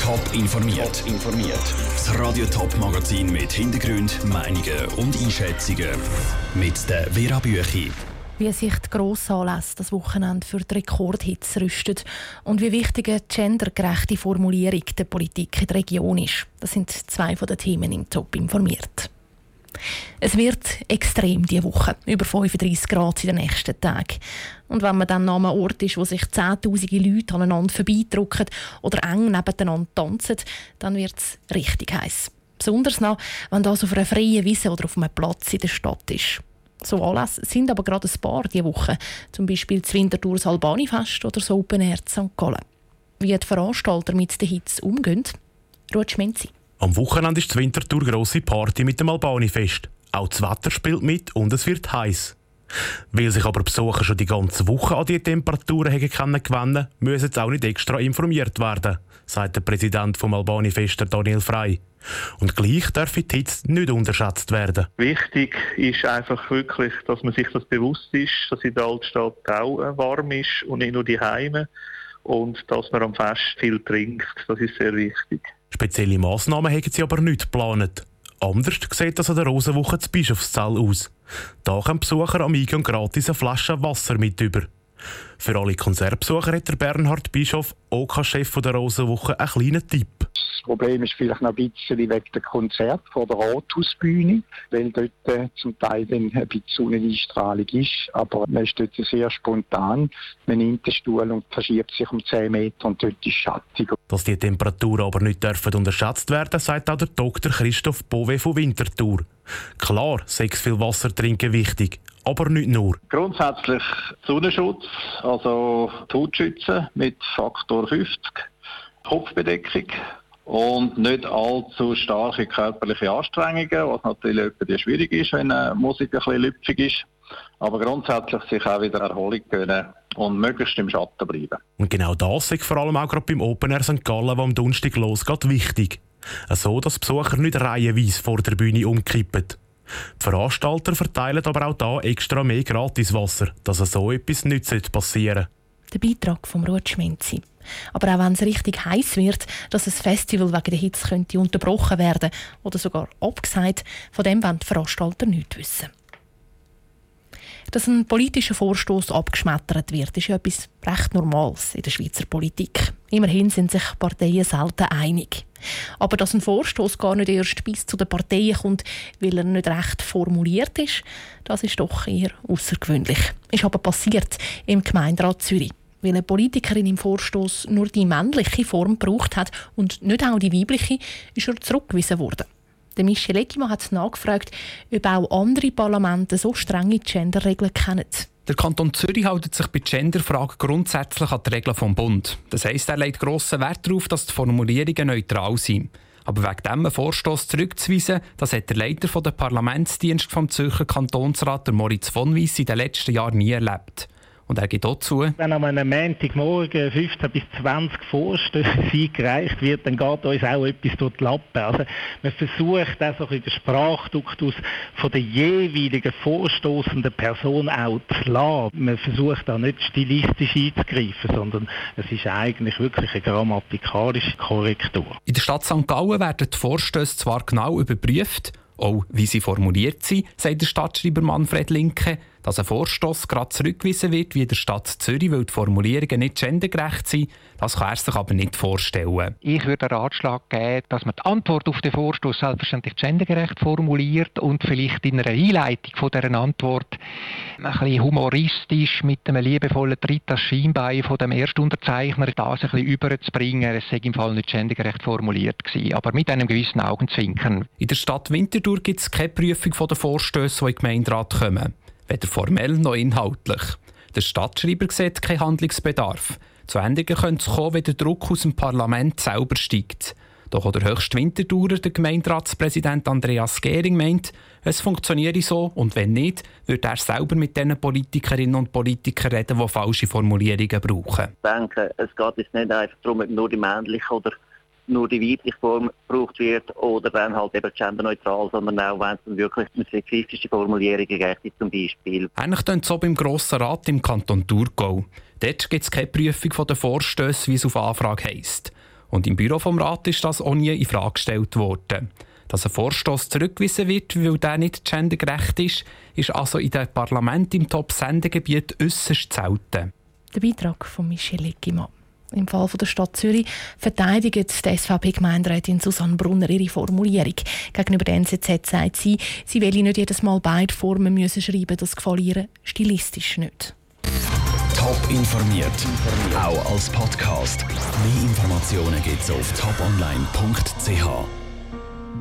Top informiert. informiert. Das Radio Top Magazin mit Hintergrund, Meinungen und Einschätzungen mit der Vera Büchi. Wie sich die Grossanlässe das Wochenende für die Rekordhits rüstet und wie wichtig eine gendergerechte Formulierung der Politik in der Region ist. Das sind zwei von den Themen im Top informiert. Es wird extrem diese Woche, über 35 Grad in den nächsten Tagen. Und wenn man dann an einem Ort ist, wo sich zehntausende Leute aneinander vorbeidrücken oder eng nebeneinander tanzen, dann wird es richtig heiß. Besonders noch, wenn das auf einer freien Wiese oder auf einem Platz in der Stadt ist. So Anlässe sind aber gerade ein paar diese Woche, zum Beispiel das Winterthur Albani-Fest oder das Open Air St. Gallen. Wie die Veranstalter mit den Hits umgehen, Ruth Schmenzi. Am Wochenende ist die Winterthur grosse Party mit dem Albani-Fest. Auch das Wetter spielt mit und es wird heiß. Weil sich aber Besucher schon die ganze Woche an die Temperaturen kennengelernt müssen sie auch nicht extra informiert werden, sagt der Präsident vom Albani-Fester Daniel Frey. Und gleich darf die Hitze nicht unterschätzt werden. Wichtig ist einfach wirklich, dass man sich das bewusst ist, dass in der Altstadt auch äh, warm ist und nicht nur die Heime und dass man am Fest viel trinkt. Das ist sehr wichtig. Spezielle Massnahmen haben sie aber nicht geplant. Anders sieht das an der Rosenwoche zu Bischofszell aus. Da können Besucher am Eingang gratis eine Flasche Wasser mit über. Für alle Konzertbesucher hat der Bernhard Bischof, OK-Chef der Rosenwoche, einen kleinen Tipp. Das Problem ist vielleicht noch ein bisschen wegen der Konzert vor der Rathausbühne, weil dort äh, zum Teil dann ein bisschen Sonneneinstrahlung ist. Aber man ist dort sehr spontan. Man nimmt den Stuhl und verschiebt sich um 10 Meter und dort ist schattig. Dass die Temperaturen aber nicht dürfen unterschätzt werden, sagt auch der Dr. Christoph Bove von Winterthur. Klar, sechs viel Wasser trinken wichtig, aber nicht nur. Grundsätzlich Sonnenschutz, also Hautschützen mit Faktor 50, Kopfbedeckung und nicht allzu starke körperliche Anstrengungen, was natürlich schwierig ist, wenn die Musik ein bisschen lüpfig ist. Aber grundsätzlich sich auch wieder Erholung gönnen und möglichst im Schatten bleiben. Und genau das ist vor allem auch gerade beim Open Air St. Gallen, wo am Donnerstag losgeht, wichtig. So, dass Besucher nicht reihenweise vor der Bühne umkippen. Die Veranstalter verteilen aber auch da extra mehr Gratiswasser, dass so etwas nicht passieren sollte. Der Beitrag vom Ruth Schminzi. Aber auch wenn es richtig heiß wird, dass ein Festival wegen der Hitze könnte unterbrochen werden oder sogar abgesagt, von dem wollen die Veranstalter nichts wissen. Dass ein politischer Vorstoß abgeschmettert wird, ist ja etwas recht Normales in der Schweizer Politik. Immerhin sind sich Parteien selten einig. Aber dass ein Vorstoß gar nicht erst bis zu den Parteien kommt, weil er nicht recht formuliert ist, das ist doch eher außergewöhnlich. Ist aber passiert im Gemeinderat Zürich. Weil eine Politikerin im Vorstoß nur die männliche Form gebraucht hat und nicht auch die weibliche, ist er zurückgewiesen worden. Der Michel Eggimann hat nachgefragt, ob auch andere Parlamente so strenge Genderregeln kennen. Der Kanton Zürich hält sich bei Genderfragen grundsätzlich an die Regeln vom Bund. Das heisst, er legt grossen Wert darauf, dass die Formulierungen neutral sind. Aber wegen diesem Vorstoß zurückzuweisen, das hat der Leiter des Parlamentsdienstes vom Zürcher Kantonsrat, Moritz von Weiss, in den letzten Jahren nie erlebt. Und er geht auch zu. Wenn am Montagmorgen 15 bis 20 Vorstöße eingereicht wird, dann geht uns auch etwas durch die Lappen. Also man versucht auch so den Sprachduktus von der jeweiligen vorstoßenden Person auch zu lassen. Man versucht da nicht stilistisch einzugreifen, sondern es ist eigentlich wirklich eine grammatikalische Korrektur. In der Stadt St. Gallen werden die Vorstöße zwar genau überprüft, auch wie sie formuliert sind, sagt der Stadtschreiber Manfred Linke. Dass ein Vorstoß gerade zurückgewiesen wird, wie in der Stadt Zürich, weil die Formulierungen nicht gendergerecht sind, das kann er sich aber nicht vorstellen. Ich würde einen Ratschlag geben, dass man die Antwort auf den Vorstoß selbstverständlich gendergerecht formuliert und vielleicht in einer Einleitung von dieser Antwort ein bisschen humoristisch mit einem liebevollen Tritt das Schienbein von dem Erstunterzeichner das ein bisschen überzubringen. Es sei im Fall nicht gendergerecht formuliert gewesen, aber mit einem gewissen Augenzwinkern. In der Stadt Winterthur gibt es keine Prüfung der Vorstöße, die in den Gemeinderat kommen weder formell noch inhaltlich. Der Stadtschreiber sieht keinen Handlungsbedarf. Zu Änderungen könnte es kommen, wenn der Druck aus dem Parlament selber steigt. Doch auch der höchste Winterdauer, der Gemeinderatspräsident Andreas Gehring, meint, es funktioniere so und wenn nicht, würde er selber mit den Politikerinnen und Politikern reden, die falsche Formulierungen brauchen. Ich denke, es geht jetzt nicht einfach darum, nur die männliche oder nur die weibliche Form gebraucht wird oder dann halt eben genderneutral, sondern auch wenn es dann wirklich eine sexistische Formulierungen gibt, zum Beispiel. Ähnlich tun es beim Grossen Rat im Kanton Thurgau. Dort gibt es keine Prüfung der Vorstöße, wie es auf Anfrage heisst. Und im Büro vom Rat ist das auch nie in Frage gestellt worden. Dass ein Vorstoß zurückgewiesen wird, weil der nicht gendergerecht ist, ist also in dem Parlament im Top-Sendegebiet äußerst selten. Der Beitrag von Michel Leckimann. Im Fall der Stadt Zürich verteidigt die SVP-Gemeinderätin Susanne Brunner ihre Formulierung. Gegenüber der NZZ sagt sie, sie will nicht jedes Mal beide Formen müssen schreiben, das gefällt ihr stilistisch nicht. Top informiert, auch als Podcast. Mehr Informationen gibt es auf toponline.ch.